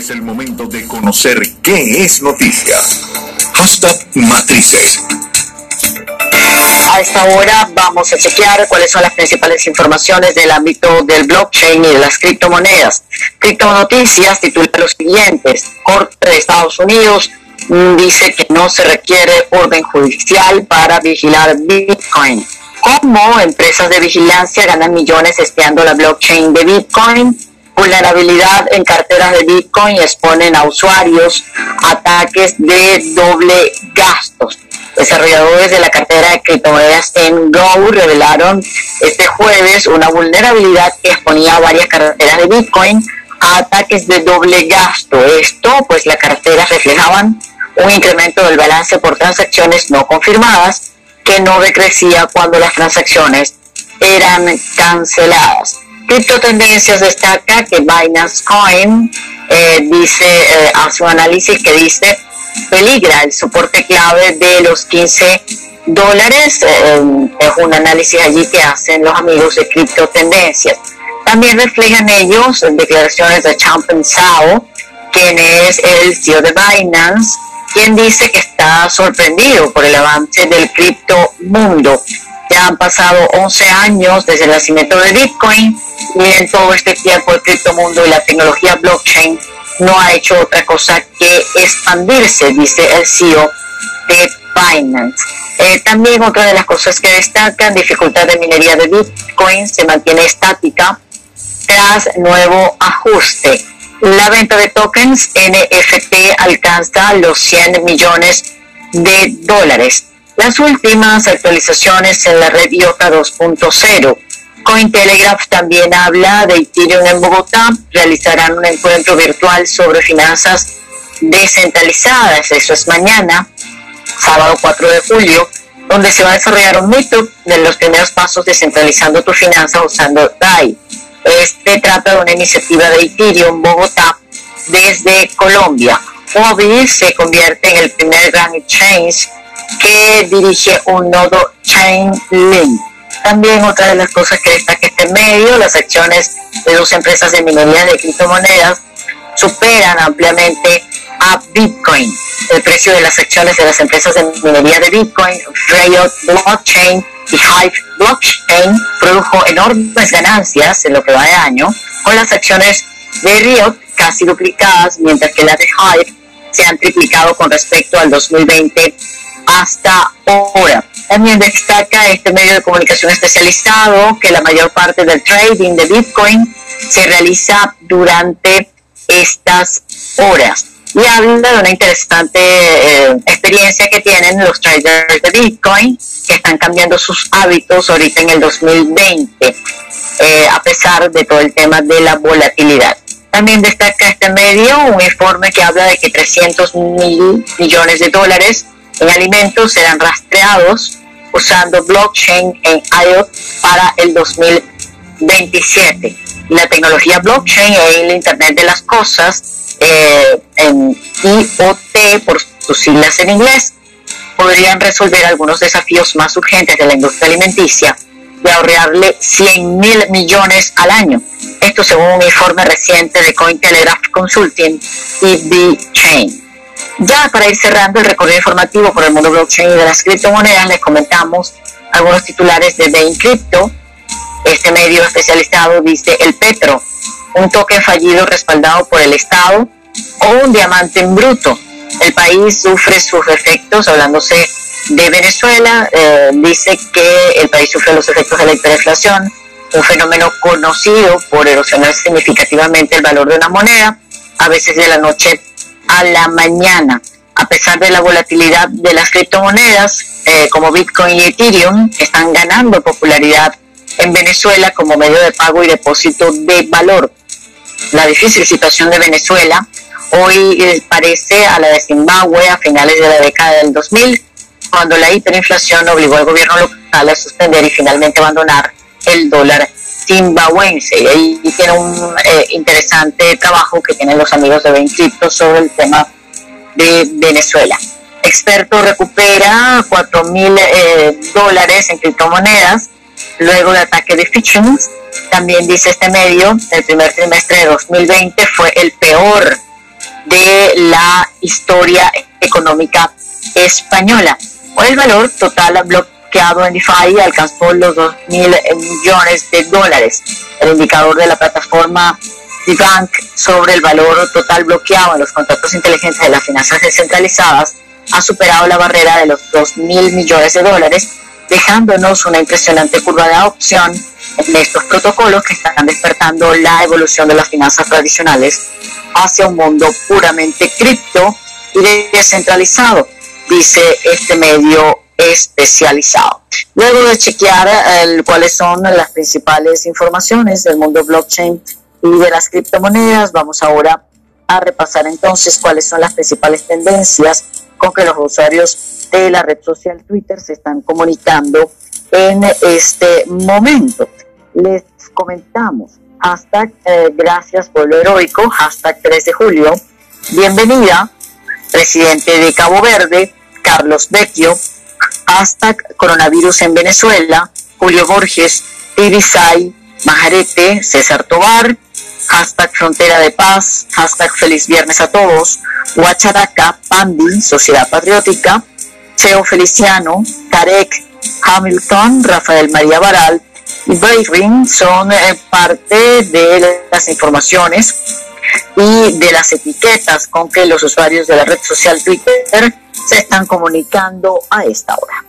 Es el momento de conocer qué es noticia. Hashtag Matrices. A esta hora vamos a chequear cuáles son las principales informaciones del ámbito del blockchain y de las criptomonedas. Criptonoticias titula los siguientes. Corte de Estados Unidos mm, dice que no se requiere orden judicial para vigilar Bitcoin. ¿Cómo empresas de vigilancia ganan millones espiando la blockchain de Bitcoin? Vulnerabilidad en carteras de Bitcoin exponen a usuarios ataques de doble gastos. Desarrolladores de la cartera de criptomonedas en Go revelaron este jueves una vulnerabilidad que exponía a varias carteras de Bitcoin a ataques de doble gasto. Esto, pues las carteras reflejaban un incremento del balance por transacciones no confirmadas que no decrecía cuando las transacciones eran canceladas. Cripto Tendencias destaca que Binance Coin eh, dice, eh, hace un análisis que dice, peligra el soporte clave de los 15 dólares. Eh, es un análisis allí que hacen los amigos de Cripto Tendencias. También reflejan ellos declaraciones de Champion Sao, quien es el CEO de Binance, quien dice que está sorprendido por el avance del cripto mundo. Han pasado 11 años desde el nacimiento de Bitcoin y en todo este tiempo el criptomundo y la tecnología blockchain no ha hecho otra cosa que expandirse, dice el CEO de Binance. Eh, también otra de las cosas que destacan, dificultad de minería de Bitcoin se mantiene estática tras nuevo ajuste. La venta de tokens NFT alcanza los 100 millones de dólares. Las últimas actualizaciones en la red IOTA 2.0 Cointelegraph también habla de Ethereum en Bogotá. Realizarán un encuentro virtual sobre finanzas descentralizadas. Eso es mañana, sábado 4 de julio, donde se va a desarrollar un mito de los primeros pasos descentralizando tu finanza usando DAI. Este trata de una iniciativa de Ethereum Bogotá desde Colombia. Huobi se convierte en el primer gran exchange que dirige un nodo Chainlink también otra de las cosas que destaca este medio, las acciones de dos empresas de minería de criptomonedas superan ampliamente a Bitcoin. El precio de las acciones de las empresas de minería de Bitcoin, Riot Blockchain y Hive Blockchain produjo enormes ganancias en lo que va de año, con las acciones de Riot casi duplicadas, mientras que las de Hive se han triplicado con respecto al 2020 hasta ahora. También destaca este medio de comunicación especializado que la mayor parte del trading de Bitcoin se realiza durante estas horas. Y habla de una interesante eh, experiencia que tienen los traders de Bitcoin que están cambiando sus hábitos ahorita en el 2020, eh, a pesar de todo el tema de la volatilidad. También destaca este medio un informe que habla de que 300 mil millones de dólares en alimentos serán rastreados usando blockchain en IoT para el 2027. La tecnología blockchain y el Internet de las Cosas, eh, en IoT por sus siglas en inglés, podrían resolver algunos desafíos más urgentes de la industria alimenticia y ahorrarle 100 mil millones al año. Esto según un informe reciente de Cointelegraph Consulting y B-Chain. Ya para ir cerrando el recorrido informativo por el mundo blockchain y de las criptomonedas, les comentamos algunos titulares de Bain Crypto. Este medio especializado dice el Petro, un token fallido respaldado por el Estado o un diamante en bruto. El país sufre sus efectos, hablándose de Venezuela, eh, dice que el país sufre los efectos de la hiperinflación, un fenómeno conocido por erosionar significativamente el valor de una moneda, a veces de la noche a la mañana. A pesar de la volatilidad de las criptomonedas, eh, como Bitcoin y Ethereum, están ganando popularidad en Venezuela como medio de pago y depósito de valor. La difícil situación de Venezuela hoy eh, parece a la de Zimbabue a finales de la década del 2000, cuando la hiperinflación obligó al gobierno local a suspender y finalmente abandonar el dólar zimbabuense. Y ahí tiene un eh, interesante trabajo que tienen los amigos de Crypto sobre el tema de Venezuela. Experto recupera 4 mil eh, dólares en criptomonedas luego del ataque de Phishing. También dice este medio, el primer trimestre de 2020 fue el peor de la historia económica española. Hoy el valor total bloqueado en DeFi alcanzó los 2 mil millones de dólares. El indicador de la plataforma DeBank sobre el valor total bloqueado en los contratos inteligentes de las finanzas descentralizadas ha superado la barrera de los 2 mil millones de dólares, dejándonos una impresionante curva de adopción en estos protocolos que están despertando la evolución de las finanzas tradicionales hacia un mundo puramente cripto y descentralizado, dice este medio especializado. Luego de chequear eh, cuáles son las principales informaciones del mundo blockchain y de las criptomonedas, vamos ahora a repasar entonces cuáles son las principales tendencias con que los usuarios de la red social Twitter se están comunicando en este momento. Les comentamos, hashtag eh, gracias pueblo heroico, hashtag 3 de julio, bienvenida, presidente de Cabo Verde, Carlos Vecchio, hashtag coronavirus en Venezuela, Julio Borges, Tibisay, Majarete, César Tobar, hashtag Frontera de Paz, hashtag Feliz Viernes a todos, Huacharaca, Pandi, Sociedad Patriótica, Cheo Feliciano, Tarek, Hamilton, Rafael María Baral y Bayring son eh, parte de las informaciones y de las etiquetas con que los usuarios de la red social Twitter se están comunicando a esta hora.